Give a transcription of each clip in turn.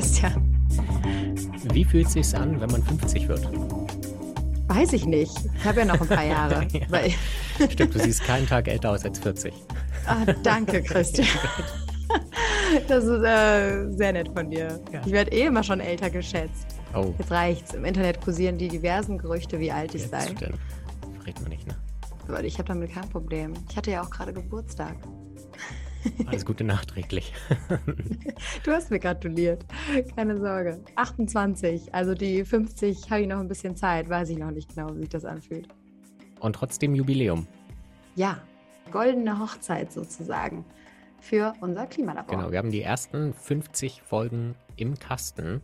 Christian. Wie fühlt es sich an, wenn man 50 wird? Weiß ich nicht. Ich habe ja noch ein paar Jahre. ja. Stimmt, du siehst keinen Tag älter aus als 40. Ah, danke, Christian. das ist äh, sehr nett von dir. Ja. Ich werde eh immer schon älter geschätzt. Oh. Jetzt reicht's. Im Internet kursieren die diversen Gerüchte, wie alt ich Jetzt sei. Denn? Verrät man nicht, ne? Ich habe damit kein Problem. Ich hatte ja auch gerade Geburtstag. Alles Gute nachträglich. du hast mir gratuliert. Keine Sorge. 28, also die 50 habe ich noch ein bisschen Zeit. Weiß ich noch nicht genau, wie sich das anfühlt. Und trotzdem Jubiläum. Ja, goldene Hochzeit sozusagen für unser Klimalabor. Genau, wir haben die ersten 50 Folgen im Kasten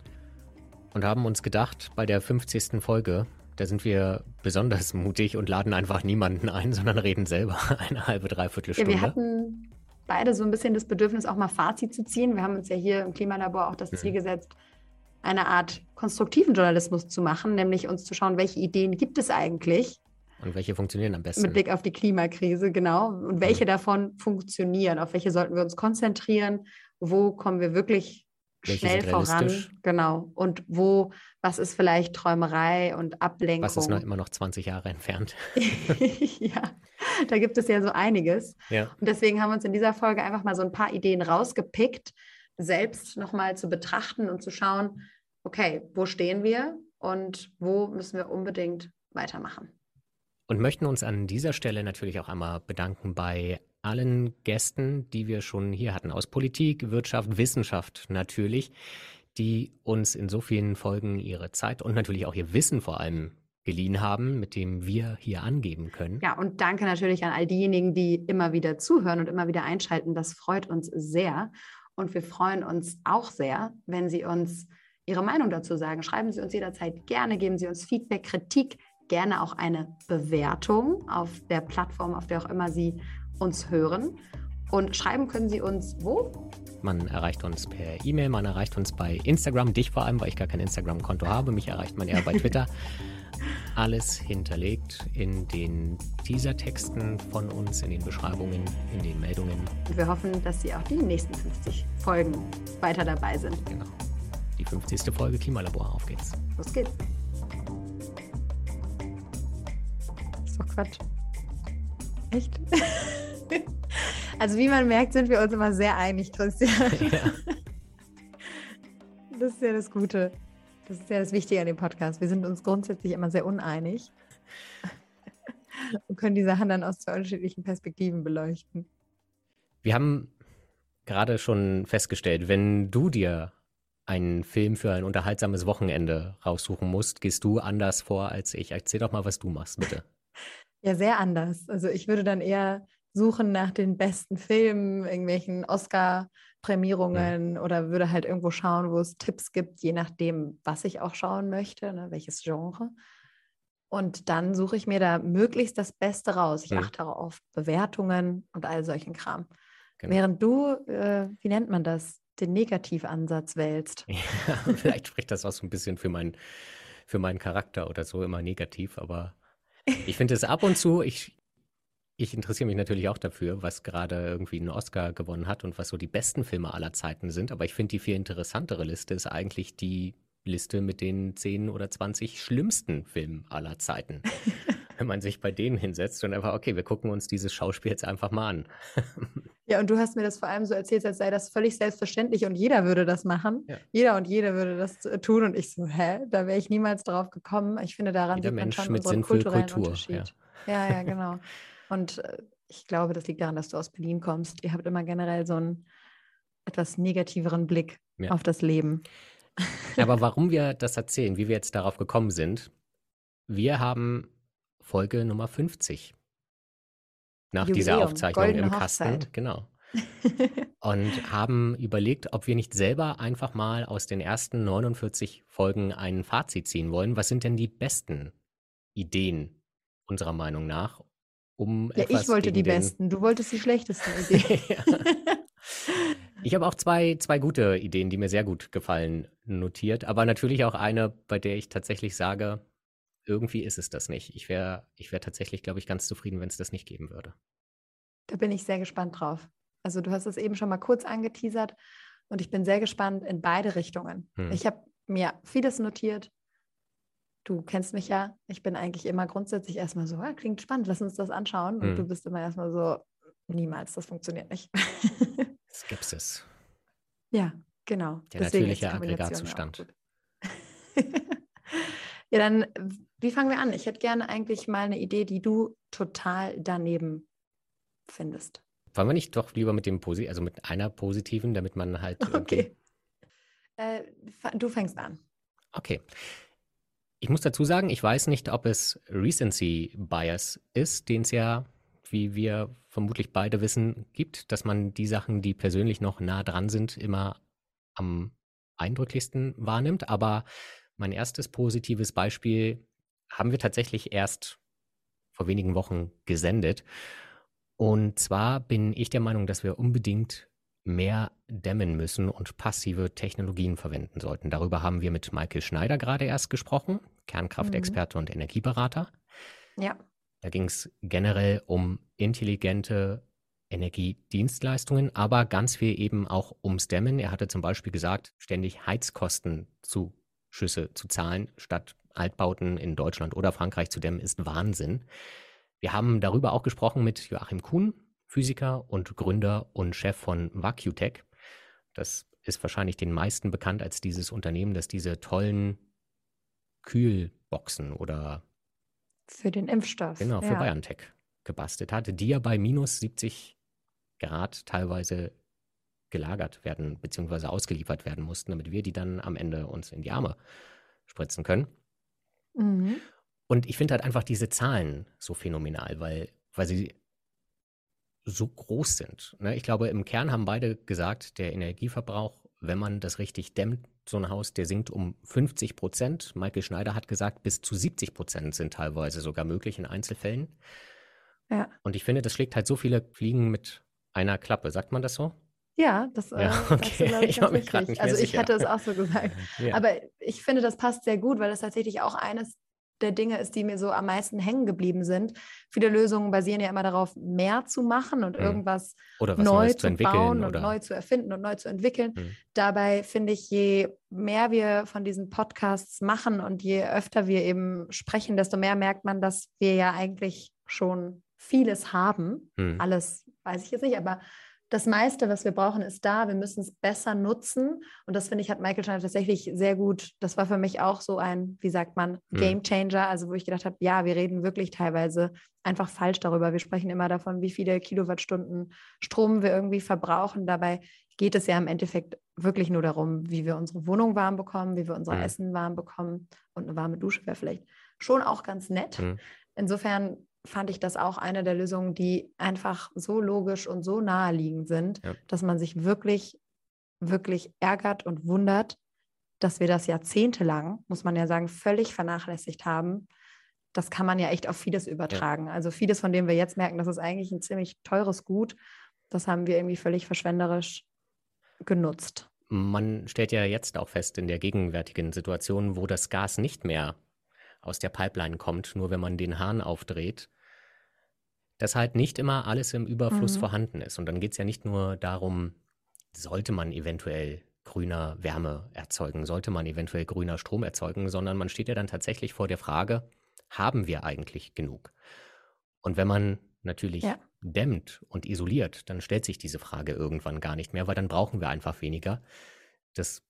und haben uns gedacht, bei der 50. Folge, da sind wir besonders mutig und laden einfach niemanden ein, sondern reden selber eine halbe, dreiviertel Stunde. Ja, wir hatten beide so ein bisschen das Bedürfnis, auch mal Fazit zu ziehen. Wir haben uns ja hier im Klimalabor auch das mhm. Ziel gesetzt, eine Art konstruktiven Journalismus zu machen, nämlich uns zu schauen, welche Ideen gibt es eigentlich. Und welche funktionieren am besten? Mit Blick auf die Klimakrise, genau. Und welche mhm. davon funktionieren? Auf welche sollten wir uns konzentrieren? Wo kommen wir wirklich schnell voran? Genau. Und wo, was ist vielleicht Träumerei und Ablenkung? Was ist noch immer noch 20 Jahre entfernt? ja. da gibt es ja so einiges. Ja. Und deswegen haben wir uns in dieser Folge einfach mal so ein paar Ideen rausgepickt, selbst nochmal zu betrachten und zu schauen, okay, wo stehen wir und wo müssen wir unbedingt weitermachen. Und möchten uns an dieser Stelle natürlich auch einmal bedanken bei allen Gästen, die wir schon hier hatten, aus Politik, Wirtschaft, Wissenschaft natürlich, die uns in so vielen Folgen ihre Zeit und natürlich auch ihr Wissen vor allem geliehen haben, mit dem wir hier angeben können. Ja, und danke natürlich an all diejenigen, die immer wieder zuhören und immer wieder einschalten. Das freut uns sehr. Und wir freuen uns auch sehr, wenn Sie uns Ihre Meinung dazu sagen. Schreiben Sie uns jederzeit gerne, geben Sie uns Feedback, Kritik, gerne auch eine Bewertung auf der Plattform, auf der auch immer Sie uns hören. Und schreiben können Sie uns wo? Man erreicht uns per E-Mail, man erreicht uns bei Instagram, dich vor allem, weil ich gar kein Instagram-Konto habe. Mich erreicht man eher bei Twitter. alles hinterlegt in den Teaser-Texten von uns, in den Beschreibungen, in den Meldungen. Und wir hoffen, dass Sie auch die nächsten 50 Folgen weiter dabei sind. Genau. Die 50. Folge Klimalabor. Auf geht's. Los geht's. So Quatsch. Echt? also wie man merkt, sind wir uns immer sehr einig, Christian. Ja. Das ist ja das Gute. Das ist ja das Wichtige an dem Podcast. Wir sind uns grundsätzlich immer sehr uneinig und können die Sachen dann aus zwei unterschiedlichen Perspektiven beleuchten. Wir haben gerade schon festgestellt, wenn du dir einen Film für ein unterhaltsames Wochenende raussuchen musst, gehst du anders vor als ich. Erzähl doch mal, was du machst, bitte. Ja, sehr anders. Also ich würde dann eher suchen nach den besten Filmen, irgendwelchen Oscar- Prämierungen ja. oder würde halt irgendwo schauen, wo es Tipps gibt, je nachdem, was ich auch schauen möchte, ne, welches Genre. Und dann suche ich mir da möglichst das Beste raus. Ich ja. achte auch auf Bewertungen und all solchen Kram. Genau. Während du, äh, wie nennt man das, den Negativansatz wählst. Ja, vielleicht spricht das auch so ein bisschen für, mein, für meinen Charakter oder so immer negativ, aber ich finde es ab und zu, ich, ich interessiere mich natürlich auch dafür, was gerade irgendwie einen Oscar gewonnen hat und was so die besten Filme aller Zeiten sind. Aber ich finde, die viel interessantere Liste ist eigentlich die Liste mit den 10 oder 20 schlimmsten Filmen aller Zeiten. Wenn man sich bei denen hinsetzt und einfach, okay, wir gucken uns dieses Schauspiel jetzt einfach mal an. ja, und du hast mir das vor allem so erzählt, als sei das völlig selbstverständlich und jeder würde das machen. Ja. Jeder und jede würde das tun. Und ich so, hä, da wäre ich niemals drauf gekommen. Ich finde, daran jeder sieht man Mensch schon mit unseren kulturellen Kultur, Unterschied. Ja. ja, ja, genau. Und äh, ich glaube, das liegt daran, dass du aus Berlin kommst. Ihr habt immer generell so einen etwas negativeren Blick ja. auf das Leben. Aber warum wir das erzählen, wie wir jetzt darauf gekommen sind, wir haben Folge Nummer 50 nach Jubiläum, dieser Aufzeichnung im Kasten, genau. und haben überlegt, ob wir nicht selber einfach mal aus den ersten 49 Folgen ein Fazit ziehen wollen. Was sind denn die besten Ideen unserer Meinung nach um ja, ich wollte die besten, du wolltest die schlechtesten Ideen. ich habe auch zwei, zwei gute Ideen, die mir sehr gut gefallen, notiert, aber natürlich auch eine, bei der ich tatsächlich sage, irgendwie ist es das nicht. Ich wäre ich wär tatsächlich, glaube ich, ganz zufrieden, wenn es das nicht geben würde. Da bin ich sehr gespannt drauf. Also du hast es eben schon mal kurz angeteasert Und ich bin sehr gespannt in beide Richtungen. Hm. Ich habe mir vieles notiert. Du kennst mich ja. Ich bin eigentlich immer grundsätzlich erstmal so, ja, klingt spannend, lass uns das anschauen. Und hm. du bist immer erstmal so, niemals, das funktioniert nicht. Skepsis. Ja, genau. Der Deswegen natürliche Aggregatzustand. Ja, dann, wie fangen wir an? Ich hätte gerne eigentlich mal eine Idee, die du total daneben findest. Wollen wir nicht doch lieber mit dem Posi also mit einer positiven, damit man halt. Okay. Äh, du fängst an. Okay. Ich muss dazu sagen, ich weiß nicht, ob es Recency Bias ist, den es ja, wie wir vermutlich beide wissen, gibt, dass man die Sachen, die persönlich noch nah dran sind, immer am eindrücklichsten wahrnimmt. Aber mein erstes positives Beispiel haben wir tatsächlich erst vor wenigen Wochen gesendet. Und zwar bin ich der Meinung, dass wir unbedingt mehr dämmen müssen und passive Technologien verwenden sollten. Darüber haben wir mit Michael Schneider gerade erst gesprochen, Kernkraftexperte mhm. und Energieberater. Ja. Da ging es generell um intelligente Energiedienstleistungen, aber ganz viel eben auch ums Dämmen. Er hatte zum Beispiel gesagt, ständig Heizkosten zu Schüsse zu zahlen, statt Altbauten in Deutschland oder Frankreich zu dämmen, ist Wahnsinn. Wir haben darüber auch gesprochen mit Joachim Kuhn, Physiker und Gründer und Chef von VacuTech. Das ist wahrscheinlich den meisten bekannt als dieses Unternehmen, das diese tollen Kühlboxen oder für den Impfstoff. Genau, für ja. BioNTech gebastelt hatte, die ja bei minus 70 Grad teilweise gelagert werden bzw. ausgeliefert werden mussten, damit wir die dann am Ende uns in die Arme spritzen können. Mhm. Und ich finde halt einfach diese Zahlen so phänomenal, weil, weil sie so groß sind. Ne? Ich glaube, im Kern haben beide gesagt, der Energieverbrauch, wenn man das richtig dämmt, so ein Haus, der sinkt um 50 Prozent. Michael Schneider hat gesagt, bis zu 70 Prozent sind teilweise sogar möglich in Einzelfällen. Ja. Und ich finde, das schlägt halt so viele Fliegen mit einer Klappe. Sagt man das so? Ja, das ja, äh, okay. du, ich, ich ganz richtig. Also ich sicher. hatte es auch so gesagt. Ja. Aber ich finde, das passt sehr gut, weil das tatsächlich auch eines der Dinge ist, die mir so am meisten hängen geblieben sind. Viele Lösungen basieren ja immer darauf, mehr zu machen und mhm. irgendwas neu zu, zu bauen oder? und neu zu erfinden und neu zu entwickeln. Mhm. Dabei finde ich, je mehr wir von diesen Podcasts machen und je öfter wir eben sprechen, desto mehr merkt man, dass wir ja eigentlich schon vieles haben. Mhm. Alles weiß ich jetzt nicht, aber das meiste, was wir brauchen, ist da. Wir müssen es besser nutzen. Und das finde ich, hat Michael Schneider tatsächlich sehr gut. Das war für mich auch so ein, wie sagt man, hm. Game Changer. Also, wo ich gedacht habe, ja, wir reden wirklich teilweise einfach falsch darüber. Wir sprechen immer davon, wie viele Kilowattstunden Strom wir irgendwie verbrauchen. Dabei geht es ja im Endeffekt wirklich nur darum, wie wir unsere Wohnung warm bekommen, wie wir unser mhm. Essen warm bekommen. Und eine warme Dusche wäre vielleicht schon auch ganz nett. Mhm. Insofern fand ich das auch eine der Lösungen, die einfach so logisch und so naheliegend sind, ja. dass man sich wirklich, wirklich ärgert und wundert, dass wir das jahrzehntelang, muss man ja sagen, völlig vernachlässigt haben. Das kann man ja echt auf vieles übertragen. Ja. Also vieles, von dem wir jetzt merken, das ist eigentlich ein ziemlich teures Gut, das haben wir irgendwie völlig verschwenderisch genutzt. Man stellt ja jetzt auch fest in der gegenwärtigen Situation, wo das Gas nicht mehr aus der Pipeline kommt, nur wenn man den Hahn aufdreht, dass halt nicht immer alles im Überfluss mhm. vorhanden ist. Und dann geht es ja nicht nur darum, sollte man eventuell grüner Wärme erzeugen, sollte man eventuell grüner Strom erzeugen, sondern man steht ja dann tatsächlich vor der Frage, haben wir eigentlich genug? Und wenn man natürlich ja. dämmt und isoliert, dann stellt sich diese Frage irgendwann gar nicht mehr, weil dann brauchen wir einfach weniger. Das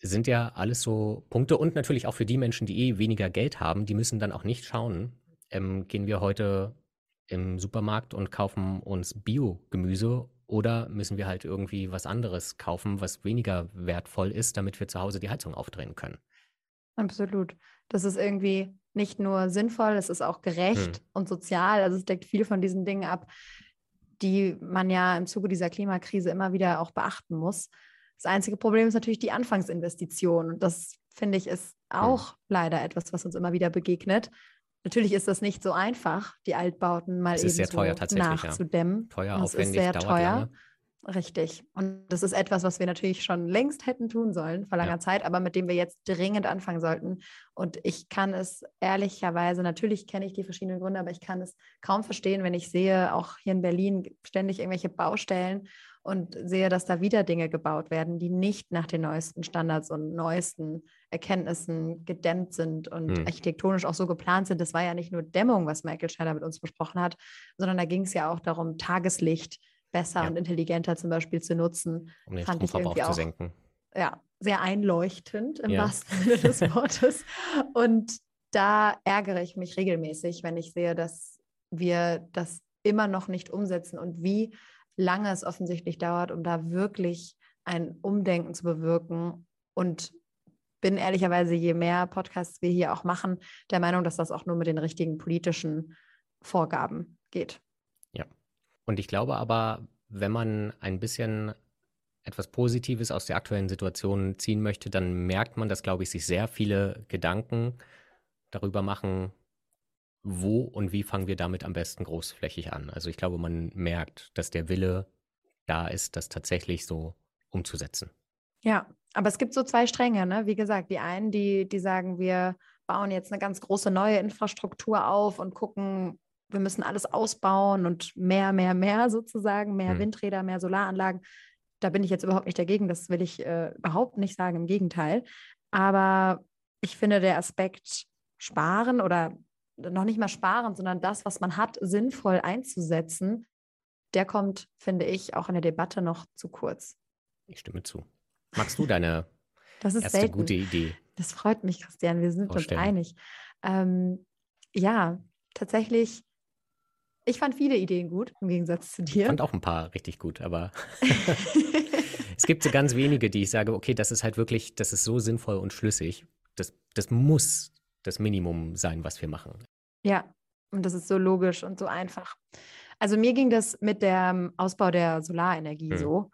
sind ja alles so Punkte und natürlich auch für die Menschen, die eh weniger Geld haben, die müssen dann auch nicht schauen, ähm, gehen wir heute im Supermarkt und kaufen uns Bio-Gemüse oder müssen wir halt irgendwie was anderes kaufen, was weniger wertvoll ist, damit wir zu Hause die Heizung aufdrehen können? Absolut. Das ist irgendwie nicht nur sinnvoll, es ist auch gerecht hm. und sozial. Also es deckt viel von diesen Dingen ab, die man ja im Zuge dieser Klimakrise immer wieder auch beachten muss. Das einzige Problem ist natürlich die Anfangsinvestition. Und das, finde ich, ist hm. auch hm. leider etwas, was uns immer wieder begegnet. Natürlich ist das nicht so einfach, die Altbauten mal eben so nachzudämmen. Ja. Teuer, das aufwendig, ist sehr teuer. Lange. Richtig. Und das ist etwas, was wir natürlich schon längst hätten tun sollen, vor langer ja. Zeit, aber mit dem wir jetzt dringend anfangen sollten. Und ich kann es ehrlicherweise, natürlich kenne ich die verschiedenen Gründe, aber ich kann es kaum verstehen, wenn ich sehe, auch hier in Berlin ständig irgendwelche Baustellen und sehe, dass da wieder Dinge gebaut werden, die nicht nach den neuesten Standards und neuesten Erkenntnissen gedämmt sind und hm. architektonisch auch so geplant sind. Das war ja nicht nur Dämmung, was Michael Schneider mit uns besprochen hat, sondern da ging es ja auch darum, Tageslicht besser ja. und intelligenter zum Beispiel zu nutzen. Um den fand ich irgendwie auch, zu senken. Ja, sehr einleuchtend im ja. wahrsten Sinne des Wortes. Und da ärgere ich mich regelmäßig, wenn ich sehe, dass wir das immer noch nicht umsetzen und wie lange es offensichtlich dauert, um da wirklich ein Umdenken zu bewirken. Und bin ehrlicherweise, je mehr Podcasts wir hier auch machen, der Meinung, dass das auch nur mit den richtigen politischen Vorgaben geht. Und ich glaube aber, wenn man ein bisschen etwas Positives aus der aktuellen Situation ziehen möchte, dann merkt man, dass, glaube ich, sich sehr viele Gedanken darüber machen, wo und wie fangen wir damit am besten großflächig an. Also ich glaube, man merkt, dass der Wille da ist, das tatsächlich so umzusetzen. Ja, aber es gibt so zwei Stränge, ne? Wie gesagt, die einen, die, die sagen, wir bauen jetzt eine ganz große neue Infrastruktur auf und gucken, wir müssen alles ausbauen und mehr, mehr, mehr sozusagen, mehr hm. Windräder, mehr Solaranlagen. Da bin ich jetzt überhaupt nicht dagegen, das will ich äh, überhaupt nicht sagen, im Gegenteil. Aber ich finde, der Aspekt sparen oder noch nicht mal sparen, sondern das, was man hat, sinnvoll einzusetzen, der kommt, finde ich, auch in der Debatte noch zu kurz. Ich stimme zu. Magst du deine das ist erste selten. gute Idee? Das freut mich, Christian. Wir sind uns einig. Ähm, ja, tatsächlich. Ich fand viele Ideen gut, im Gegensatz zu dir. Ich fand auch ein paar richtig gut, aber es gibt so ganz wenige, die ich sage, okay, das ist halt wirklich, das ist so sinnvoll und schlüssig. Das, das muss das Minimum sein, was wir machen. Ja, und das ist so logisch und so einfach. Also mir ging das mit dem Ausbau der Solarenergie hm. so.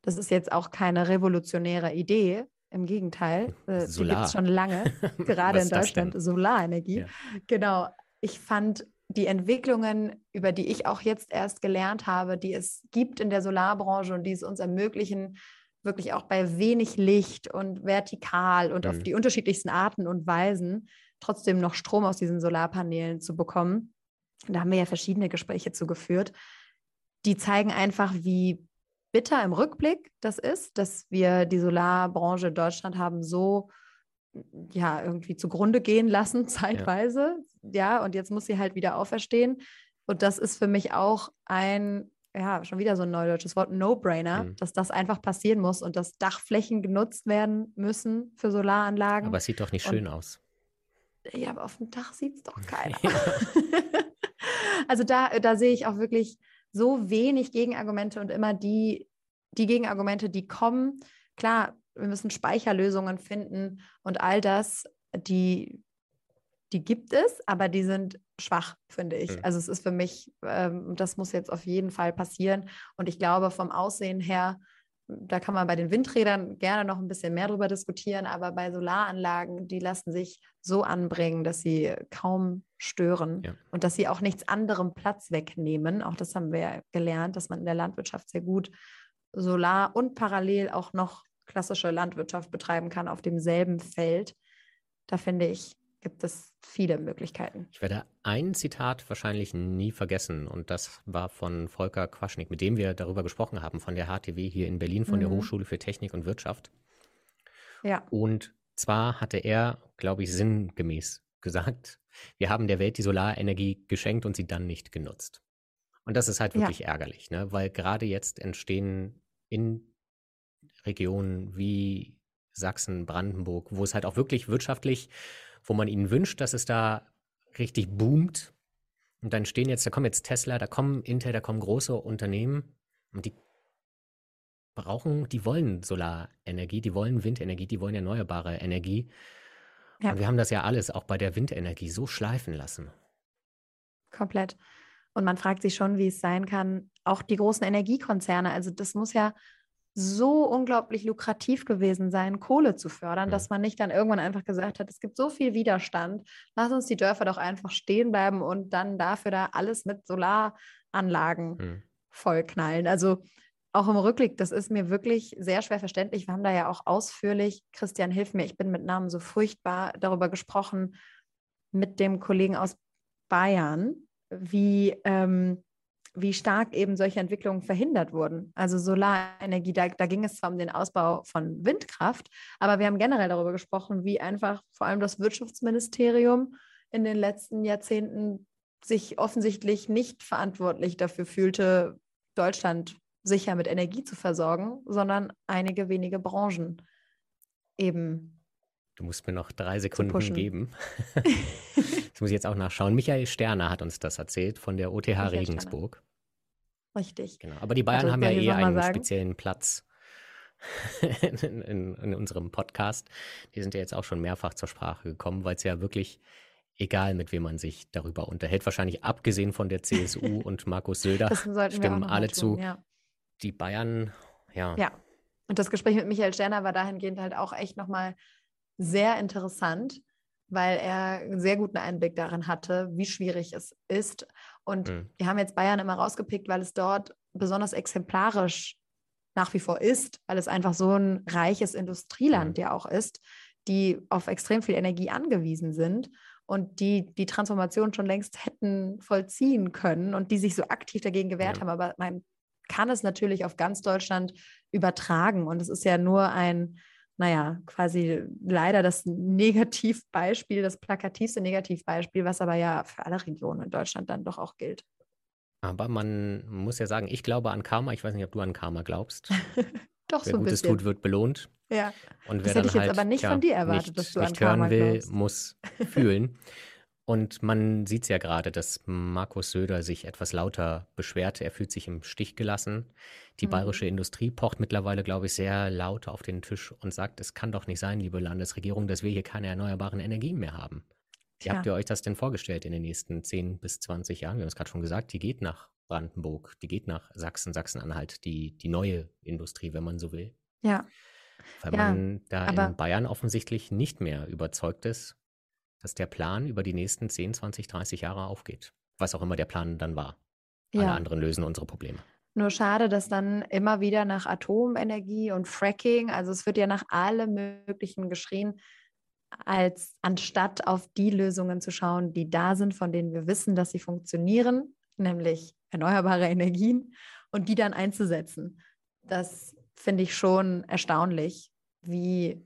Das ist jetzt auch keine revolutionäre Idee. Im Gegenteil, äh, die gibt es schon lange, gerade in Deutschland, Solarenergie. Ja. Genau. Ich fand die Entwicklungen, über die ich auch jetzt erst gelernt habe, die es gibt in der Solarbranche und die es uns ermöglichen, wirklich auch bei wenig Licht und vertikal und mhm. auf die unterschiedlichsten Arten und Weisen trotzdem noch Strom aus diesen Solarpanelen zu bekommen. Da haben wir ja verschiedene Gespräche zu geführt. Die zeigen einfach, wie bitter im Rückblick das ist, dass wir die Solarbranche in Deutschland haben so ja irgendwie zugrunde gehen lassen zeitweise. Ja. ja, und jetzt muss sie halt wieder auferstehen. Und das ist für mich auch ein ja, schon wieder so ein neudeutsches Wort, No-Brainer, mhm. dass das einfach passieren muss und dass Dachflächen genutzt werden müssen für Solaranlagen. Aber es sieht doch nicht schön und, aus. Ja, aber auf dem Dach sieht es doch keiner. also da, da sehe ich auch wirklich so wenig Gegenargumente und immer die, die Gegenargumente, die kommen. Klar, wir müssen Speicherlösungen finden und all das, die, die gibt es, aber die sind schwach, finde ich. Mhm. Also es ist für mich, ähm, das muss jetzt auf jeden Fall passieren. Und ich glaube, vom Aussehen her da kann man bei den Windrädern gerne noch ein bisschen mehr drüber diskutieren, aber bei Solaranlagen, die lassen sich so anbringen, dass sie kaum stören ja. und dass sie auch nichts anderem Platz wegnehmen. Auch das haben wir ja gelernt, dass man in der Landwirtschaft sehr gut Solar und parallel auch noch klassische Landwirtschaft betreiben kann auf demselben Feld. Da finde ich, gibt es viele Möglichkeiten. Ich werde ein Zitat wahrscheinlich nie vergessen und das war von Volker Quaschnik, mit dem wir darüber gesprochen haben, von der HTW hier in Berlin, von mhm. der Hochschule für Technik und Wirtschaft. Ja. Und zwar hatte er, glaube ich, sinngemäß gesagt, wir haben der Welt die Solarenergie geschenkt und sie dann nicht genutzt. Und das ist halt wirklich ja. ärgerlich, ne? weil gerade jetzt entstehen in Regionen wie Sachsen, Brandenburg, wo es halt auch wirklich wirtschaftlich wo man ihnen wünscht, dass es da richtig boomt. Und dann stehen jetzt, da kommen jetzt Tesla, da kommen Intel, da kommen große Unternehmen und die brauchen, die wollen Solarenergie, die wollen Windenergie, die wollen erneuerbare Energie. Ja. Und wir haben das ja alles auch bei der Windenergie so schleifen lassen. Komplett. Und man fragt sich schon, wie es sein kann, auch die großen Energiekonzerne, also das muss ja so unglaublich lukrativ gewesen sein, Kohle zu fördern, dass man nicht dann irgendwann einfach gesagt hat, es gibt so viel Widerstand, lass uns die Dörfer doch einfach stehen bleiben und dann dafür da alles mit Solaranlagen mhm. vollknallen. Also auch im Rückblick, das ist mir wirklich sehr schwer verständlich. Wir haben da ja auch ausführlich, Christian, hilf mir, ich bin mit Namen so furchtbar darüber gesprochen, mit dem Kollegen aus Bayern, wie, ähm, wie stark eben solche Entwicklungen verhindert wurden. Also Solarenergie, da, da ging es zwar um den Ausbau von Windkraft, aber wir haben generell darüber gesprochen, wie einfach vor allem das Wirtschaftsministerium in den letzten Jahrzehnten sich offensichtlich nicht verantwortlich dafür fühlte, Deutschland sicher mit Energie zu versorgen, sondern einige wenige Branchen eben. Du musst mir noch drei Sekunden geben. das muss ich jetzt auch nachschauen. Michael Sterner hat uns das erzählt von der OTH Michael Regensburg. Sterner. Richtig. Genau. Aber die Bayern also, haben ja eh einen sagen? speziellen Platz in, in, in, unserem Podcast. Die sind ja jetzt auch schon mehrfach zur Sprache gekommen, weil es ja wirklich egal, mit wem man sich darüber unterhält, wahrscheinlich abgesehen von der CSU und Markus Söder, stimmen alle tun, zu. Ja. Die Bayern, ja. Ja. Und das Gespräch mit Michael Sterner war dahingehend halt auch echt nochmal sehr interessant, weil er einen sehr guten Einblick darin hatte, wie schwierig es ist. Und mhm. wir haben jetzt Bayern immer rausgepickt, weil es dort besonders exemplarisch nach wie vor ist, weil es einfach so ein reiches Industrieland mhm. ja auch ist, die auf extrem viel Energie angewiesen sind und die die Transformation schon längst hätten vollziehen können und die sich so aktiv dagegen gewehrt ja. haben. Aber man kann es natürlich auf ganz Deutschland übertragen und es ist ja nur ein naja, quasi leider das Negativbeispiel, das plakativste Negativbeispiel, was aber ja für alle Regionen in Deutschland dann doch auch gilt. Aber man muss ja sagen, ich glaube an Karma. Ich weiß nicht, ob du an Karma glaubst. doch, wer so ein Gutes bisschen. tut, wird belohnt. Ja. Und wer das hätte ich jetzt halt, aber nicht ja, von dir erwartet, nicht, dass du nicht an Karma hören will, glaubst. muss fühlen. Und man sieht es ja gerade, dass Markus Söder sich etwas lauter beschwert. Er fühlt sich im Stich gelassen. Die mhm. bayerische Industrie pocht mittlerweile, glaube ich, sehr laut auf den Tisch und sagt, es kann doch nicht sein, liebe Landesregierung, dass wir hier keine erneuerbaren Energien mehr haben. Wie habt ihr euch das denn vorgestellt in den nächsten 10 bis 20 Jahren? Wir haben es gerade schon gesagt, die geht nach Brandenburg, die geht nach Sachsen, Sachsen-Anhalt, die, die neue Industrie, wenn man so will. Ja. Weil ja, man da in Bayern offensichtlich nicht mehr überzeugt ist, dass der Plan über die nächsten 10, 20, 30 Jahre aufgeht. Was auch immer der Plan dann war. Ja. Alle anderen lösen unsere Probleme. Nur schade, dass dann immer wieder nach Atomenergie und Fracking, also es wird ja nach allem Möglichen geschrien, als anstatt auf die Lösungen zu schauen, die da sind, von denen wir wissen, dass sie funktionieren, nämlich erneuerbare Energien, und die dann einzusetzen. Das finde ich schon erstaunlich, wie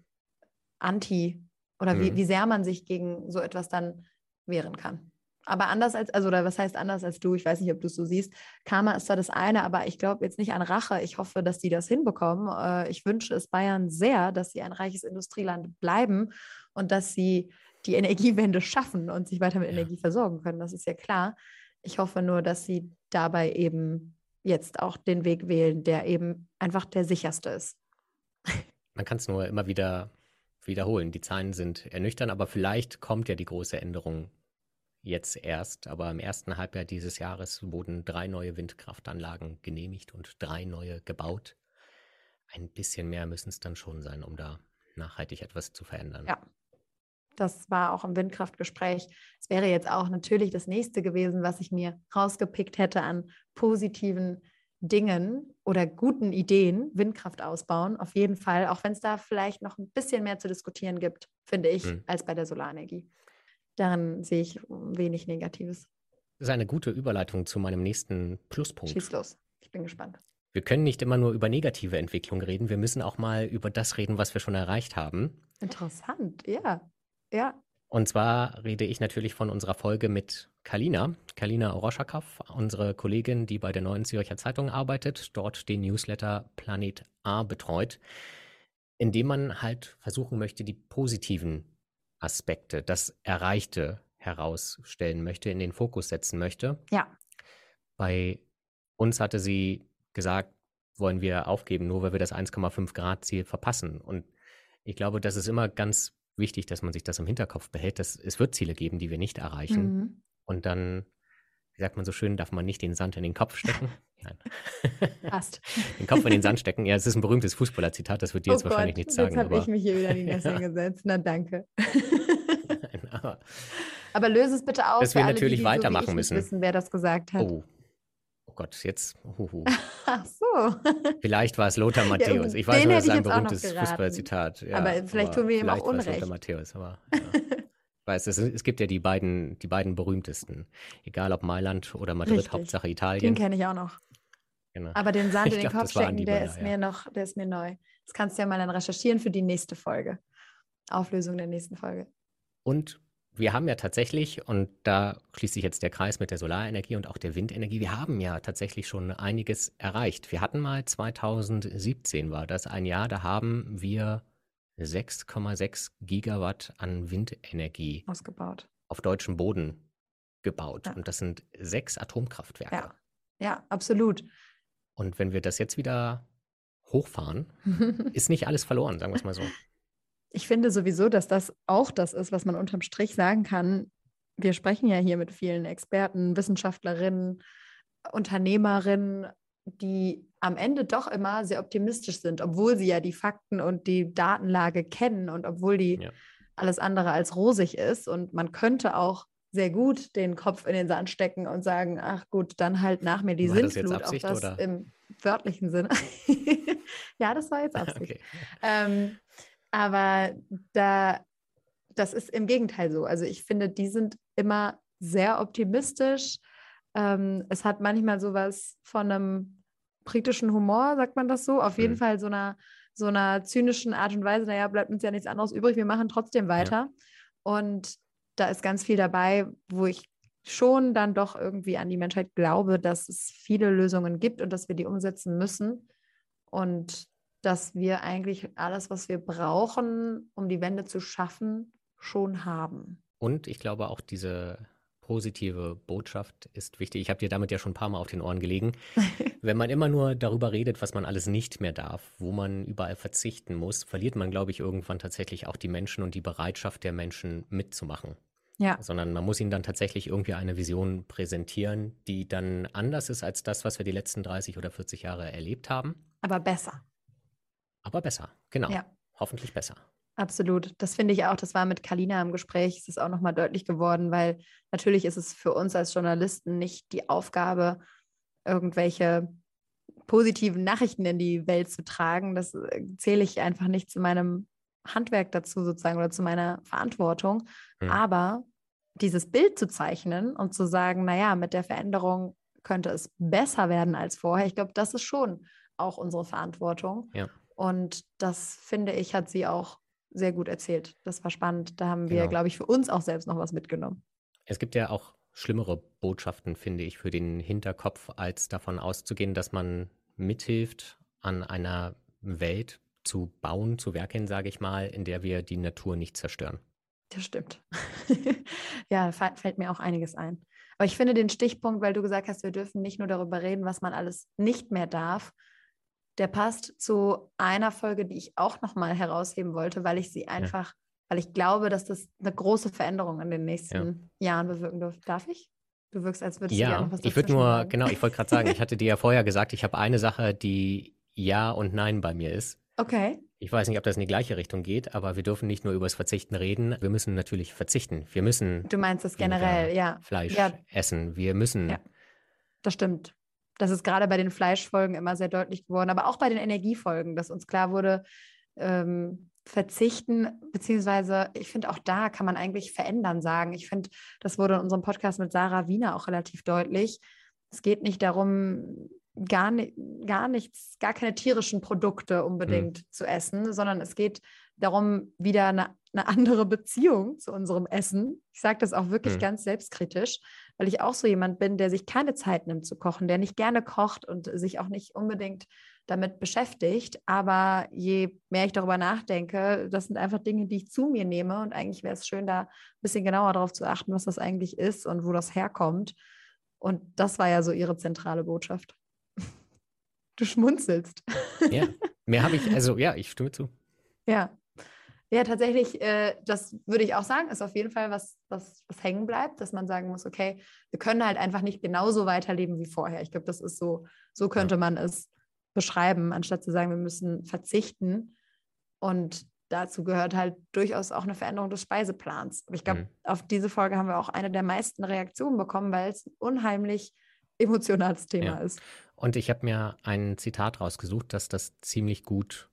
anti oder wie, mhm. wie sehr man sich gegen so etwas dann wehren kann. Aber anders als, also, oder was heißt anders als du? Ich weiß nicht, ob du es so siehst. Karma ist zwar das eine, aber ich glaube jetzt nicht an Rache. Ich hoffe, dass die das hinbekommen. Äh, ich wünsche es Bayern sehr, dass sie ein reiches Industrieland bleiben und dass sie die Energiewende schaffen und sich weiter mit ja. Energie versorgen können. Das ist ja klar. Ich hoffe nur, dass sie dabei eben jetzt auch den Weg wählen, der eben einfach der sicherste ist. Man kann es nur immer wieder wiederholen. Die Zahlen sind ernüchternd, aber vielleicht kommt ja die große Änderung jetzt erst. Aber im ersten Halbjahr dieses Jahres wurden drei neue Windkraftanlagen genehmigt und drei neue gebaut. Ein bisschen mehr müssen es dann schon sein, um da nachhaltig etwas zu verändern. Ja, das war auch im Windkraftgespräch. Es wäre jetzt auch natürlich das nächste gewesen, was ich mir rausgepickt hätte an positiven Dingen oder guten Ideen Windkraft ausbauen. Auf jeden Fall, auch wenn es da vielleicht noch ein bisschen mehr zu diskutieren gibt, finde ich, hm. als bei der Solarenergie. Darin sehe ich wenig Negatives. Das ist eine gute Überleitung zu meinem nächsten Pluspunkt. Schieß los, ich bin gespannt. Wir können nicht immer nur über negative Entwicklung reden, wir müssen auch mal über das reden, was wir schon erreicht haben. Interessant, ja. Ja. Und zwar rede ich natürlich von unserer Folge mit Kalina, Kalina Oroschakaw, unsere Kollegin, die bei der Neuen Zürcher Zeitung arbeitet, dort den Newsletter Planet A betreut, indem man halt versuchen möchte, die positiven Aspekte, das Erreichte herausstellen möchte, in den Fokus setzen möchte. Ja. Bei uns hatte sie gesagt, wollen wir aufgeben, nur weil wir das 1,5 Grad Ziel verpassen. Und ich glaube, das ist immer ganz wichtig, dass man sich das im Hinterkopf behält, dass es wird Ziele geben, die wir nicht erreichen. Mhm. Und dann, wie sagt man so schön, darf man nicht den Sand in den Kopf stecken. Nein. Passt. den Kopf in den Sand stecken. Ja, es ist ein berühmtes Fußballer-Zitat, das wird dir oh jetzt Gott, wahrscheinlich nichts sagen. Jetzt habe ich mich hier wieder in die Nässe ja. gesetzt. Na danke. Nein, aber, aber löse es bitte auf. Dass wir alle, natürlich die, die weitermachen so müssen. wissen, wer das gesagt hat. Oh. Oh Gott, jetzt. Huhu. Ach so. Vielleicht war es Lothar Matthäus. Ja, ich weiß den nur, das ist ein berühmtes. Fußballzitat. Ja, Aber vielleicht tun wir ihm auch Unrecht. Lothar Matthäus, aber ja. Weiß, es, es gibt ja die beiden, die beiden berühmtesten. Egal ob Mailand oder Madrid, Richtig. Hauptsache Den Italien. kenne ich auch noch. Genau. Aber den Sand Ich in den glaub, Kopf stecken, der ist mir noch, der ist mir neu. Das kannst du ja mal dann recherchieren für die nächste Folge. Auflösung der nächsten Folge. Und wir haben ja tatsächlich, und da schließt sich jetzt der Kreis mit der Solarenergie und auch der Windenergie, wir haben ja tatsächlich schon einiges erreicht. Wir hatten mal 2017 war das ein Jahr, da haben wir 6,6 Gigawatt an Windenergie Ausgebaut. auf deutschem Boden gebaut. Ja. Und das sind sechs Atomkraftwerke. Ja. Ja, absolut. Und wenn wir das jetzt wieder hochfahren, ist nicht alles verloren, sagen wir es mal so. Ich finde sowieso, dass das auch das ist, was man unterm Strich sagen kann. Wir sprechen ja hier mit vielen Experten, Wissenschaftlerinnen, Unternehmerinnen, die am Ende doch immer sehr optimistisch sind, obwohl sie ja die Fakten und die Datenlage kennen und obwohl die Ja. alles andere als rosig ist. Und man könnte auch sehr gut den Kopf in den Sand stecken und sagen, ach gut, dann halt nach mir die War das Sintflut, auch Absicht, das oder? im wörtlichen Sinne. ja, das war jetzt Absicht. Okay. Ähm, aber da, das ist im Gegenteil so. Also ich finde, die sind immer sehr optimistisch. Ähm, es hat manchmal sowas von einem britischen Humor, sagt man das so? Auf jeden Mhm. Fall so einer, so einer zynischen Art und Weise, naja, bleibt uns ja nichts anderes übrig, wir machen trotzdem weiter. Und da ist ganz viel dabei, wo ich schon dann doch irgendwie an die Menschheit glaube, dass es viele Lösungen gibt und dass wir die umsetzen müssen. Und dass wir eigentlich alles, was wir brauchen, um die Wende zu schaffen, schon haben. Und ich glaube auch diese positive Botschaft ist wichtig. Ich habe dir damit ja schon ein paar Mal auf den Ohren gelegen. Wenn man immer nur darüber redet, was man alles nicht mehr darf, wo man überall verzichten muss, verliert man, glaube ich, irgendwann tatsächlich auch die Menschen und die Bereitschaft der Menschen mitzumachen. Ja, Sondern man muss ihnen dann tatsächlich irgendwie eine Vision präsentieren, die dann anders ist als das, was wir die letzten 30 oder 40 Jahre erlebt haben. aber besser. Aber besser, genau. Ja. Hoffentlich besser. Absolut. Das finde ich auch. Das war mit Kalina im Gespräch. Es ist auch nochmal deutlich geworden, weil natürlich ist es für uns als Journalisten nicht die Aufgabe, irgendwelche positiven Nachrichten in die Welt zu tragen. Das äh, zähle ich einfach nicht zu meinem Handwerk dazu sozusagen oder zu meiner Verantwortung. Hm. Aber dieses Bild zu zeichnen und zu sagen, naja, mit der Veränderung könnte es besser werden als vorher, ich glaube, das ist schon auch unsere Verantwortung. Ja. Und das finde ich, hat sie auch sehr gut erzählt. Das war spannend. Da haben wir, Genau. glaube ich, für uns auch selbst noch was mitgenommen. Es gibt ja auch schlimmere Botschaften, finde ich, für den Hinterkopf, als davon auszugehen, dass man mithilft, an einer Welt zu bauen, zu werkeln, sage ich mal, in der wir die Natur nicht zerstören. Das stimmt. ja, fällt mir auch einiges ein. Aber ich finde den Stichpunkt, weil du gesagt hast, wir dürfen nicht nur darüber reden, was man alles nicht mehr darf, der passt zu einer Folge, die ich auch nochmal herausheben wollte, weil ich sie einfach, weil ich glaube, dass das eine große Veränderung in den nächsten Jahren bewirken dürfte. Darf ich? Du wirkst, als würdest du gerne Ja, was ich würde nur, sagen. genau, ich wollte gerade sagen, ich hatte dir ja vorher gesagt, ich habe eine Sache, die Ja und Nein bei mir ist. Okay. Ich weiß nicht, ob das in die gleiche Richtung geht, aber wir dürfen nicht nur über das Verzichten reden. Wir müssen natürlich verzichten. Wir müssen Du meinst das generell, ja. Fleisch Ja. essen. Wir müssen Ja. Das stimmt. Das ist gerade bei den Fleischfolgen immer sehr deutlich geworden, aber auch bei den Energiefolgen, dass uns klar wurde, ähm, verzichten, beziehungsweise ich finde auch da kann man eigentlich verändern sagen. Ich finde, das wurde in unserem Podcast mit Sarah Wiener auch relativ deutlich. Es geht nicht darum, gar, ni gar nichts, gar keine tierischen Produkte unbedingt zu essen, sondern es geht darum, wieder eine, eine andere Beziehung zu unserem Essen. Ich sage das auch wirklich Hm. ganz selbstkritisch, weil ich auch so jemand bin, der sich keine Zeit nimmt zu kochen, der nicht gerne kocht und sich auch nicht unbedingt damit beschäftigt. Aber je mehr ich darüber nachdenke, das sind einfach Dinge, die ich zu mir nehme. Und eigentlich wäre es schön, da ein bisschen genauer darauf zu achten, was das eigentlich ist und wo das herkommt. Und das war ja so ihre zentrale Botschaft. Du schmunzelst. Ja, mehr habe ich, also ja, ich stimme zu. Ja. Ja, tatsächlich, äh, das würde ich auch sagen, ist auf jeden Fall was, was, was hängen bleibt, dass man sagen muss, okay, wir können halt einfach nicht genauso weiterleben wie vorher. Ich glaube, das ist so, so könnte man es beschreiben, anstatt zu sagen, wir müssen verzichten. Und dazu gehört halt durchaus auch eine Veränderung des Speiseplans. Aber ich glaube, Mhm. auf diese Folge haben wir auch eine der meisten Reaktionen bekommen, weil es ein unheimlich emotionales Thema ja. ist. Und ich habe mir ein Zitat rausgesucht, das das ziemlich gut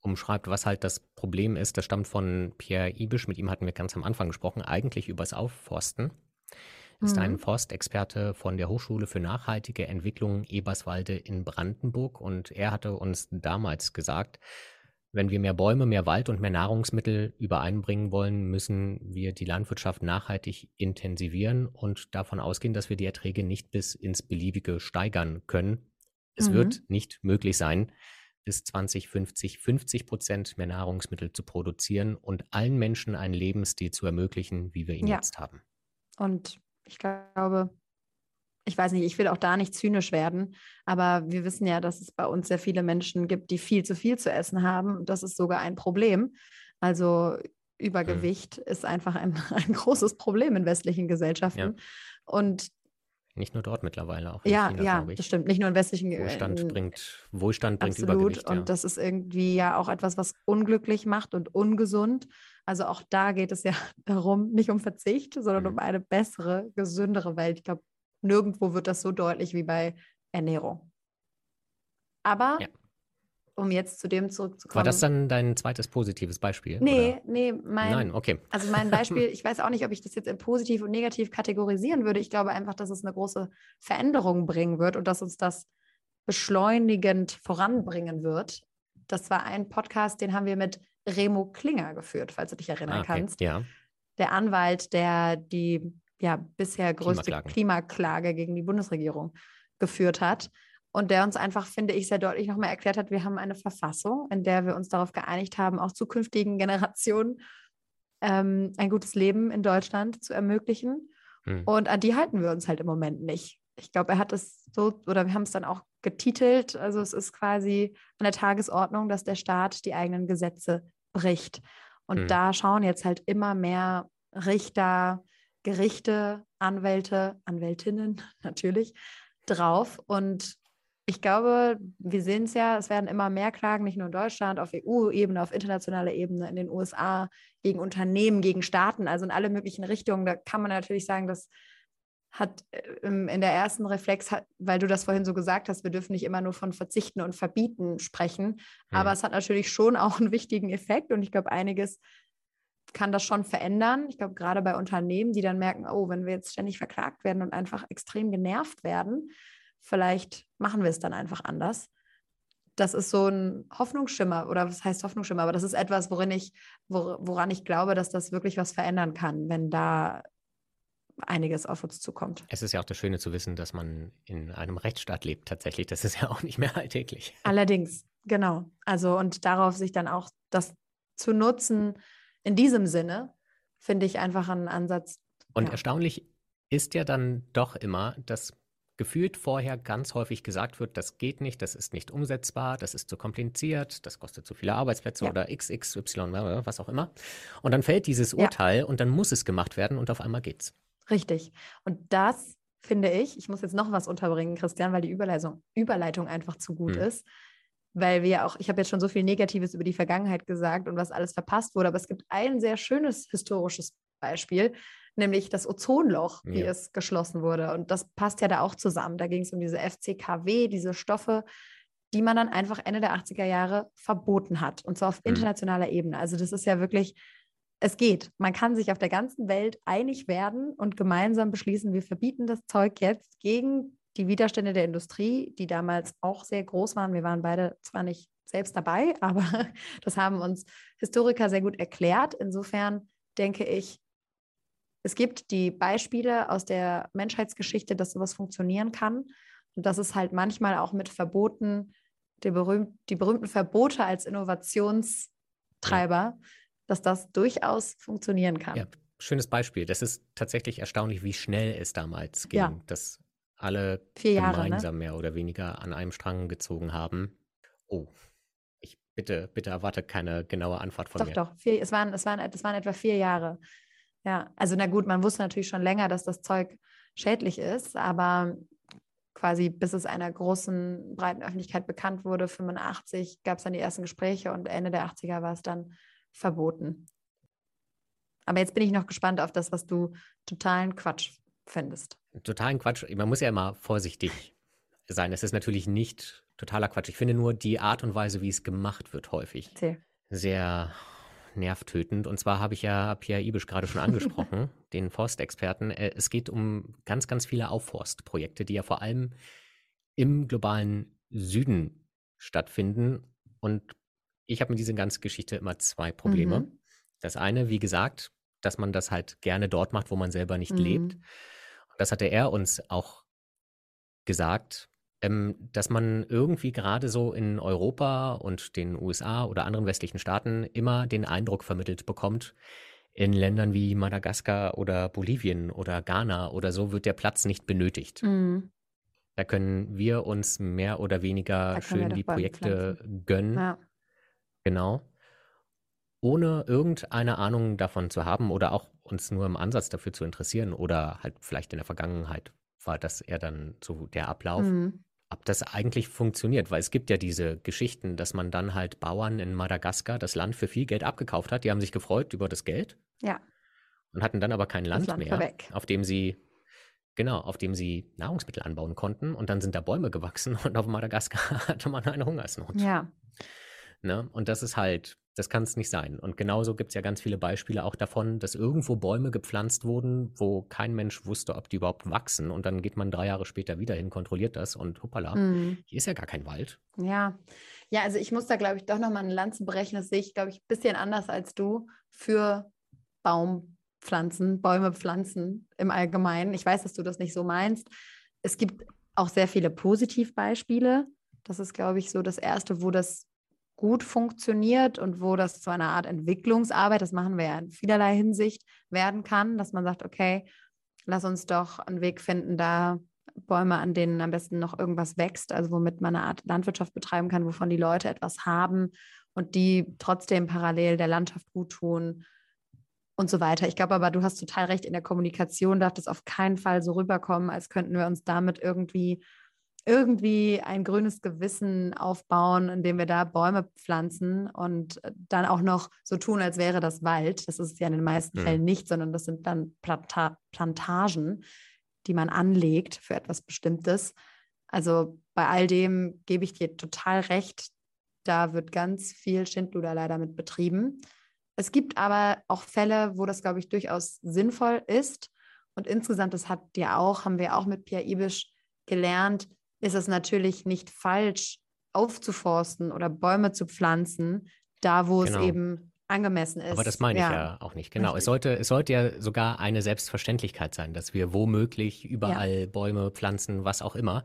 umschreibt, was halt das Problem ist. Das stammt von Pierre Ibisch, mit ihm hatten wir ganz am Anfang gesprochen, eigentlich übers Aufforsten. Ist mhm. ein Forstexperte von der Hochschule für nachhaltige Entwicklung Eberswalde in Brandenburg und er hatte uns damals gesagt, wenn wir mehr Bäume, mehr Wald und mehr Nahrungsmittel übereinbringen wollen, müssen wir die Landwirtschaft nachhaltig intensivieren und davon ausgehen, dass wir die Erträge nicht bis ins Beliebige steigern können. Es mhm. wird nicht möglich sein, bis 2050 50 Prozent mehr Nahrungsmittel zu produzieren und allen Menschen einen Lebensstil zu ermöglichen, wie wir ihn ja. jetzt haben. Und ich glaube, ich weiß nicht, ich will auch da nicht zynisch werden, aber wir wissen ja, dass es bei uns sehr viele Menschen gibt, die viel zu viel zu essen haben. Und das ist sogar ein Problem. Also Übergewicht hm. ist einfach ein, ein, großes Problem in westlichen Gesellschaften. Ja. Und nicht nur dort mittlerweile auch. Ja, China, ja, das stimmt. Nicht nur in westlichen Wohlstand bringt Wohlstand bringt absolut. Übergewicht. Und das ist irgendwie ja auch etwas, was unglücklich macht und ungesund. Also auch da geht es ja darum, nicht um Verzicht, sondern mhm. um eine bessere, gesündere Welt. Ich glaube, nirgendwo wird das so deutlich wie bei Ernährung. Aber ja. Um jetzt zu dem zurückzukommen. War das dann dein zweites positives Beispiel? Nee, oder? nee, mein. Nein, okay. Also mein Beispiel, ich weiß auch nicht, ob ich das jetzt in positiv und negativ kategorisieren würde. Ich glaube einfach, dass es eine große Veränderung bringen wird und dass uns das beschleunigend voranbringen wird. Das war ein Podcast, den haben wir mit Remo Klinger geführt, falls du dich erinnern ah, okay. kannst. Ja. Der Anwalt, der die ja, bisher größte Klimaklage gegen die Bundesregierung geführt hat. Und der uns einfach, finde ich, sehr deutlich nochmal erklärt hat, wir haben eine Verfassung, in der wir uns darauf geeinigt haben, auch zukünftigen Generationen ähm, ein gutes Leben in Deutschland zu ermöglichen. Hm. Und an die halten wir uns halt im Moment nicht. Ich glaube, er hat es so, oder wir haben es dann auch getitelt, also es ist quasi an der Tagesordnung, dass der Staat die eigenen Gesetze bricht. Und hm. da schauen jetzt halt immer mehr Richter, Gerichte, Anwälte, Anwältinnen natürlich drauf. Und ich glaube, wir sehen es ja, es werden immer mehr Klagen, nicht nur in Deutschland, auf EU-Ebene, auf internationaler Ebene, in den USA, gegen Unternehmen, gegen Staaten, also in alle möglichen Richtungen. Da kann man natürlich sagen, das hat äh, in der ersten Reflex, weil du das vorhin so gesagt hast, wir dürfen nicht immer nur von Verzichten und Verbieten sprechen, mhm. aber es hat natürlich schon auch einen wichtigen Effekt und ich glaube, einiges kann das schon verändern. Ich glaube, gerade bei Unternehmen, die dann merken, oh, wenn wir jetzt ständig verklagt werden und einfach extrem genervt werden, vielleicht machen wir es dann einfach anders. Das ist so ein Hoffnungsschimmer oder was heißt Hoffnungsschimmer? Aber das ist etwas, worin ich, woran ich glaube, dass das wirklich was verändern kann, wenn da einiges auf uns zukommt. Es ist ja auch das Schöne zu wissen, dass man in einem Rechtsstaat lebt tatsächlich. Das ist ja auch nicht mehr alltäglich. Allerdings, genau. Also und darauf sich dann auch das zu nutzen, in diesem Sinne finde ich einfach einen Ansatz. Und ja. erstaunlich ist ja dann doch immer, dass gefühlt vorher ganz häufig gesagt wird, das geht nicht, das ist nicht umsetzbar, das ist zu kompliziert, das kostet zu viele Arbeitsplätze ja. oder XXY, was auch immer. Und dann fällt dieses Urteil ja. und dann muss es gemacht werden und auf einmal geht's. Richtig. Und das finde ich, ich muss jetzt noch was unterbringen, Christian, weil die Überleitung, Überleitung einfach zu gut hm. ist weil wir auch, ich habe jetzt schon so viel Negatives über die Vergangenheit gesagt und was alles verpasst wurde, aber es gibt ein sehr schönes historisches Beispiel, nämlich das Ozonloch, wie ja. es geschlossen wurde. Und das passt ja da auch zusammen. Da ging es um diese FCKW, diese Stoffe, die man dann einfach Ende der 80er Jahre verboten hat. Und zwar auf mhm. internationaler Ebene. Also das ist ja wirklich, es geht. Man kann sich auf der ganzen Welt einig werden und gemeinsam beschließen, wir verbieten das Zeug jetzt gegen die Widerstände der Industrie, die damals auch sehr groß waren. Wir waren beide zwar nicht selbst dabei, aber das haben uns Historiker sehr gut erklärt. Insofern denke ich, es gibt die Beispiele aus der Menschheitsgeschichte, dass sowas funktionieren kann und dass es halt manchmal auch mit Verboten, die, berühmt, die berühmten Verbote als Innovationstreiber, ja. dass das durchaus funktionieren kann. Ja, schönes Beispiel. Das ist tatsächlich erstaunlich, wie schnell es damals ging. Ja. Das alle Jahre, ne? gemeinsam ne? mehr oder weniger an einem Strang gezogen haben. Oh, ich bitte, bitte erwarte keine genaue Antwort von doch, mir. Doch, doch, es, waren, es, waren, es waren etwa vier Jahre. Ja, also na gut, man wusste natürlich schon länger, dass das Zeug schädlich ist, aber quasi bis es einer großen, breiten Öffentlichkeit bekannt wurde, 85 gab es dann die ersten Gespräche und Ende der 80er war es dann verboten. Aber jetzt bin ich noch gespannt auf das, was du totalen Quatsch findest. totalen Quatsch. Man muss ja immer vorsichtig sein. Es ist natürlich nicht totaler Quatsch. Ich finde nur die Art und Weise, wie es gemacht wird, häufig Erzähl. sehr nervtötend. Und zwar habe ich ja Pierre Ibisch gerade schon angesprochen, den Forstexperten. Äh, Es geht um ganz, ganz viele Aufforstprojekte, die ja vor allem im globalen Süden stattfinden. Und ich habe mit dieser ganzen Geschichte immer zwei Probleme. Mhm. Das eine, wie gesagt, dass man das halt gerne dort macht, wo man selber nicht lebt. Mhm. Und das hatte er uns auch gesagt, ähm, dass man irgendwie gerade so in Europa und den USA oder anderen westlichen Staaten immer den Eindruck vermittelt bekommt, in Ländern wie Madagaskar oder Bolivien oder Ghana oder so wird der Platz nicht benötigt. Mhm. Da können wir uns mehr oder weniger schön die Projekte gönnen. Ja. Genau. Ohne irgendeine Ahnung davon zu haben oder auch uns nur im Ansatz dafür zu interessieren oder halt vielleicht in der Vergangenheit war das eher dann so der Ablauf, Mhm. Ob das eigentlich funktioniert, weil es gibt ja diese Geschichten, dass man dann halt Bauern in Madagaskar das Land für viel Geld abgekauft hat. Die haben sich gefreut über das Geld Ja, und hatten dann aber kein Land, Land mehr, auf dem sie genau, auf dem sie Nahrungsmittel anbauen konnten und dann sind da Bäume gewachsen und auf Madagaskar hatte man eine Hungersnot. ja. Ne? Und das ist halt, das kann es nicht sein. Und genauso gibt es ja ganz viele Beispiele auch davon, dass irgendwo Bäume gepflanzt wurden, wo kein Mensch wusste, ob die überhaupt wachsen. Und dann geht man drei Jahre später wieder hin, kontrolliert das und hoppala, Mhm. hier ist ja gar kein Wald. Ja, ja, also ich muss da, glaube ich, doch nochmal eine Lanze brechen. Das sehe ich, glaube ich, ein bisschen anders als du für Baumpflanzen, Bäume pflanzen im Allgemeinen. Ich weiß, dass du das nicht so meinst. Es gibt auch sehr viele Positivbeispiele. Das ist, glaube ich, so das Erste, wo das gut funktioniert und wo das zu einer Art Entwicklungsarbeit, das machen wir ja in vielerlei Hinsicht, werden kann, dass man sagt, okay, lass uns doch einen Weg finden, da Bäume, an denen am besten noch irgendwas wächst, also womit man eine Art Landwirtschaft betreiben kann, wovon die Leute etwas haben und die trotzdem parallel der Landschaft gut tun und so weiter. Ich glaube aber, du hast total recht, in der Kommunikation darf das auf keinen Fall so rüberkommen, als könnten wir uns damit irgendwie irgendwie ein grünes Gewissen aufbauen, indem wir da Bäume pflanzen und dann auch noch so tun, als wäre das Wald. Das ist es ja in den meisten Hm. Fällen nicht, sondern das sind dann Planta Plantagen, die man anlegt für etwas Bestimmtes. Also bei all dem gebe ich dir total recht. Da wird ganz viel Schindluder leider mit betrieben. Es gibt aber auch Fälle, wo das, glaube ich, durchaus sinnvoll ist. Und insgesamt, das hat ja auch, haben wir auch mit Pierre Ibisch gelernt, ist es natürlich nicht falsch, aufzuforsten oder Bäume zu pflanzen, da wo Genau. es eben angemessen ist. Aber das meine ich ja, auch nicht. Genau. Es sollte, es sollte ja sogar eine Selbstverständlichkeit sein, dass wir womöglich überall Bäume pflanzen, was auch immer.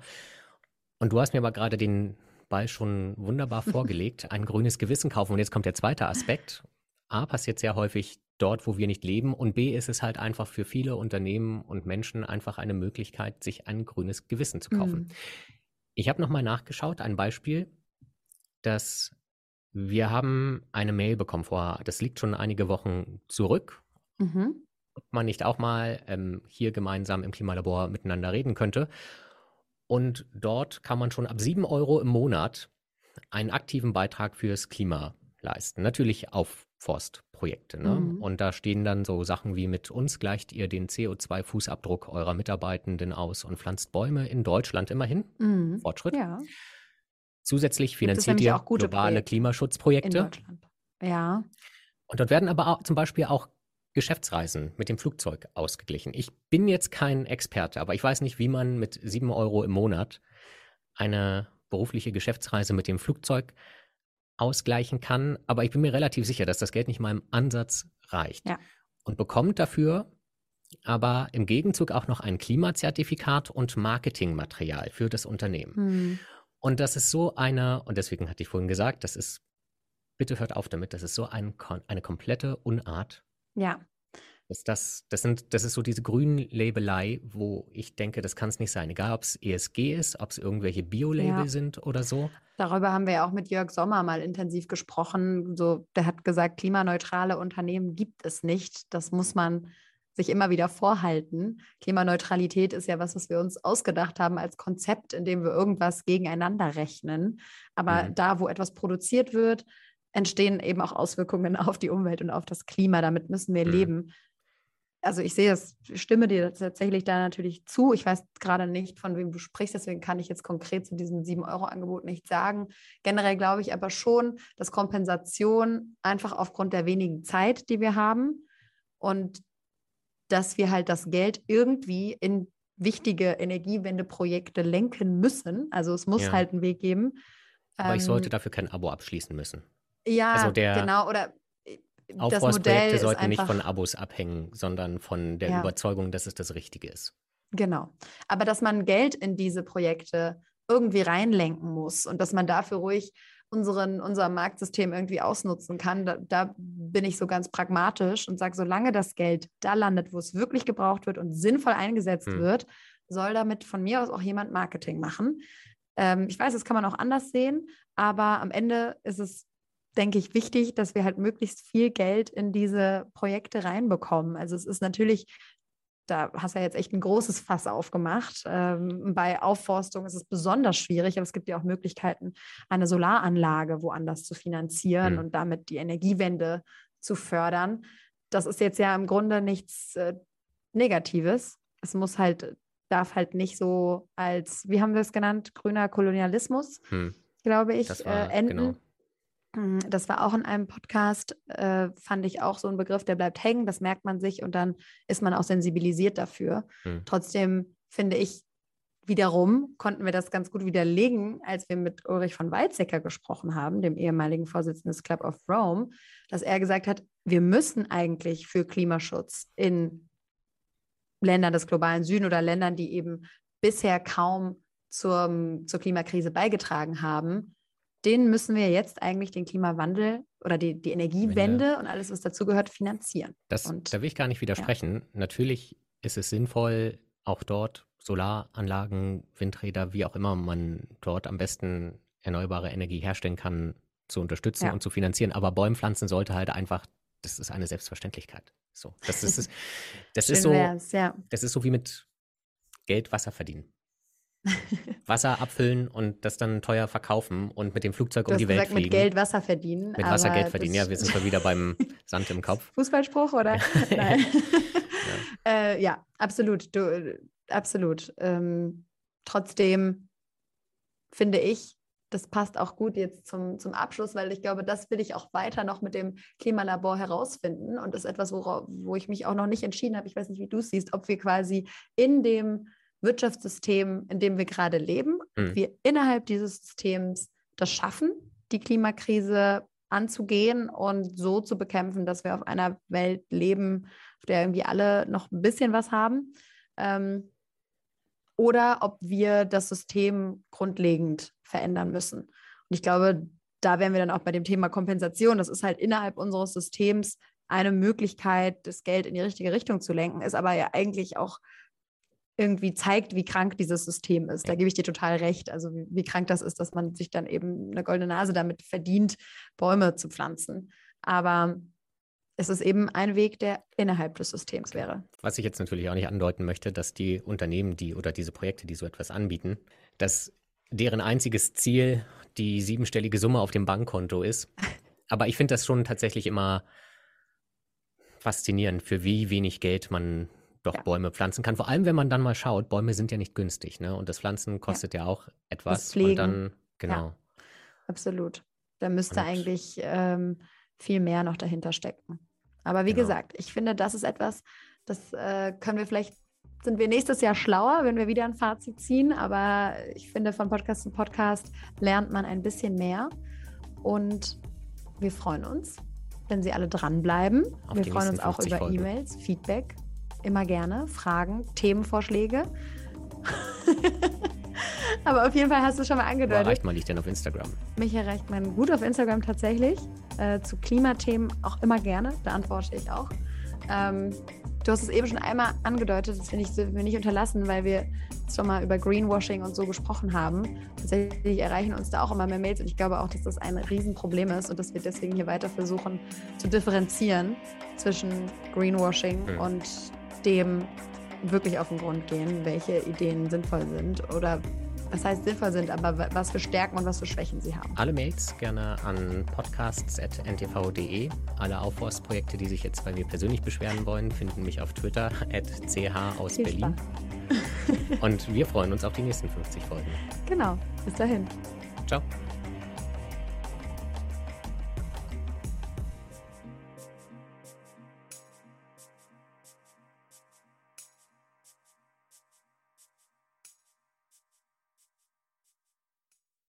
Und du hast mir aber gerade den Ball schon wunderbar vorgelegt, ein grünes Gewissen kaufen. Und jetzt kommt der zweite Aspekt. A, passiert sehr häufig dort, wo wir nicht leben. Und B, ist es halt einfach für viele Unternehmen und Menschen einfach eine Möglichkeit, sich ein grünes Gewissen zu kaufen. Mhm. Ich habe nochmal nachgeschaut, ein Beispiel, dass wir haben eine Mail bekommen vor, das liegt schon einige Wochen zurück, Mhm. ob man nicht auch mal ähm, hier gemeinsam im Klimalabor miteinander reden könnte. Und dort kann man schon ab 7 Euro im Monat einen aktiven Beitrag fürs Klima leisten. Natürlich auf Forstprojekte. Ne? Mhm. Und da stehen dann so Sachen wie mit uns gleicht ihr den CO2-Fußabdruck eurer Mitarbeitenden aus und pflanzt Bäume in Deutschland immerhin. Mhm. Fortschritt. Ja, Zusätzlich finanziert ihr globale Projekte in Klimaschutzprojekte. Deutschland. Ja. Und dort werden aber auch, zum Beispiel auch Geschäftsreisen mit dem Flugzeug ausgeglichen. Ich bin jetzt kein Experte, aber ich weiß nicht, wie man mit 7 Euro im Monat eine berufliche Geschäftsreise mit dem Flugzeug ausgleichen kann. Aber ich bin mir relativ sicher, dass das Geld nicht mal im Ansatz reicht. Ja. Und bekommt dafür aber im Gegenzug auch noch ein Klimazertifikat und Marketingmaterial für das Unternehmen. Mhm. Und das ist so eine, und deswegen hatte ich vorhin gesagt, das ist, bitte hört auf damit, das ist so ein, eine komplette Unart. Ja. Das, das, das, sind, das ist so diese Grünlabelei, wo ich denke, das kann es nicht sein. Egal, ob es ESG ist, ob es irgendwelche Bio-Label Ja. sind oder so. Darüber haben wir ja auch mit Jörg Sommer mal intensiv gesprochen. So, der hat gesagt, klimaneutrale Unternehmen gibt es nicht. Das muss man sich immer wieder vorhalten. Klimaneutralität ist ja was, was wir uns ausgedacht haben als Konzept, in dem wir irgendwas gegeneinander rechnen. Aber Mhm. da, wo etwas produziert wird, entstehen eben auch Auswirkungen auf die Umwelt und auf das Klima. Damit müssen wir Mhm. leben. Also ich sehe es, stimme dir tatsächlich da natürlich zu. Ich weiß gerade nicht, von wem du sprichst, deswegen kann ich jetzt konkret zu diesem 7-Euro-Angebot nicht sagen. Generell glaube ich aber schon, dass Kompensation einfach aufgrund der wenigen Zeit, die wir haben und dass wir halt das Geld irgendwie in wichtige Energiewendeprojekte lenken müssen. Also es muss ja. halt einen Weg geben. Aber ähm, ich sollte dafür kein Abo abschließen müssen. Ja, also der, genau. Oder Aufforstprojekte sollten nicht von Abos abhängen, sondern von der ja. Überzeugung, dass es das Richtige ist. Genau. Aber dass man Geld in diese Projekte irgendwie reinlenken muss und dass man dafür ruhig unseren, unser Marktsystem irgendwie ausnutzen kann, da, da bin ich so ganz pragmatisch und sage, solange das Geld da landet, wo es wirklich gebraucht wird und sinnvoll eingesetzt hm. wird, soll damit von mir aus auch jemand Marketing machen. Ähm, ich weiß, das kann man auch anders sehen, aber am Ende ist es denke ich, wichtig, dass wir halt möglichst viel Geld in diese Projekte reinbekommen. Also es ist natürlich, da hast du ja jetzt echt ein großes Fass aufgemacht. Ähm, bei Aufforstung ist es besonders schwierig, aber es gibt ja auch Möglichkeiten, eine Solaranlage woanders zu finanzieren mhm. und damit die Energiewende zu fördern. Das ist jetzt ja im Grunde nichts äh, Negatives. Es muss halt, darf halt nicht so als, wie haben wir es genannt, grüner Kolonialismus, hm. glaube ich, war, äh, enden. Genau das war auch in einem Podcast, äh, fand ich auch so ein Begriff, der bleibt hängen, das merkt man sich und dann ist man auch sensibilisiert dafür. Mhm. Trotzdem finde ich, wiederum konnten wir das ganz gut widerlegen, als wir mit Ulrich von Weizsäcker gesprochen haben, dem ehemaligen Vorsitzenden des Club of Rome, dass er gesagt hat, wir müssen eigentlich für Klimaschutz in Ländern des globalen Süden oder Ländern, die eben bisher kaum zur, zur Klimakrise beigetragen haben, denen müssen wir jetzt eigentlich den Klimawandel oder die, die Energiewende Wende. und alles, was dazugehört, finanzieren. Das, und, da will ich gar nicht widersprechen. Ja. Natürlich ist es sinnvoll, auch dort Solaranlagen, Windräder, wie auch immer man dort am besten erneuerbare Energie herstellen kann, zu unterstützen ja. und zu finanzieren. Aber Bäumpflanzen sollte halt einfach, das ist eine Selbstverständlichkeit. So, das ist, das ist so, ja. das ist so wie mit Geld Wasser verdienen. Wasser abfüllen und das dann teuer verkaufen und mit dem Flugzeug du um die Welt gesagt, fliegen. Mit Geld Wasser verdienen. Mit Wasser Geld verdienen, ja, wir sind mal wieder beim Sand im Kopf. Fußballspruch, oder? Nein. ja. Äh, ja. absolut. Du, absolut. Ähm, trotzdem finde ich, das passt auch gut jetzt zum, zum Abschluss, weil ich glaube, das will ich auch weiter noch mit dem Klimalabor herausfinden. Und das ist etwas, worauf, wo ich mich auch noch nicht entschieden habe. Ich weiß nicht, wie du es siehst, ob wir quasi in dem Wirtschaftssystem, in dem wir gerade leben, mhm. wir innerhalb dieses Systems das schaffen, die Klimakrise anzugehen und so zu bekämpfen, dass wir auf einer Welt leben, auf der irgendwie alle noch ein bisschen was haben. Ähm, oder ob wir das System grundlegend verändern müssen. Und ich glaube, da wären wir dann auch bei dem Thema Kompensation. Das ist halt innerhalb unseres Systems eine Möglichkeit, das Geld in die richtige Richtung zu lenken, ist aber ja eigentlich auch irgendwie zeigt, wie krank dieses System ist. Da gebe ich dir total recht. Also wie, wie, krank das ist, dass man sich dann eben eine goldene Nase damit verdient, Bäume zu pflanzen. Aber es ist eben ein Weg, der innerhalb des Systems wäre. Was ich jetzt natürlich auch nicht andeuten möchte, dass die Unternehmen, die oder diese Projekte, die so etwas anbieten, dass deren einziges Ziel die siebenstellige Summe auf dem Bankkonto ist. Aber ich finde das schon tatsächlich immer faszinierend, für wie wenig Geld man doch ja. Bäume pflanzen kann. Vor allem, wenn man dann mal schaut, Bäume sind ja nicht günstig, ne? Und das Pflanzen kostet ja, ja auch etwas. Das Pflegen. Und dann, genau. Ja, absolut. Da müsste und eigentlich ähm, viel mehr noch dahinter stecken. Aber wie genau. gesagt, ich finde, das ist etwas, das äh, können wir vielleicht, sind wir nächstes Jahr schlauer, wenn wir wieder ein Fazit ziehen. Aber ich finde, von Podcast zu Podcast lernt man ein bisschen mehr. Und wir freuen uns, wenn Sie alle dranbleiben. Auf wir freuen uns auch über E-Mails, Feedback immer gerne. Fragen, Themenvorschläge. Aber auf jeden Fall hast du schon mal angedeutet. Wo erreicht man dich denn auf Instagram? Mich erreicht man gut auf Instagram tatsächlich. Äh, zu Klimathemen auch immer gerne. Da antworte ich auch. Ähm, du hast es eben schon einmal angedeutet, das finde ich wir nicht unterlassen, weil wir schon mal über Greenwashing und so gesprochen haben. Tatsächlich erreichen uns da auch immer mehr Mails und ich glaube auch, dass das ein Riesenproblem ist und dass wir deswegen hier weiter versuchen zu differenzieren zwischen Greenwashing mhm. und dem wirklich auf den Grund gehen, welche Ideen sinnvoll sind oder was heißt sinnvoll sind, aber was für Stärken und was für Schwächen sie haben. Alle Mails gerne an podcasts.ntv.de. Alle Aufforstprojekte, die sich jetzt bei mir persönlich beschweren wollen, finden mich auf Twitter at ch aus Viel Berlin. und wir freuen uns auf die nächsten 50 Folgen. Genau. Bis dahin. Ciao.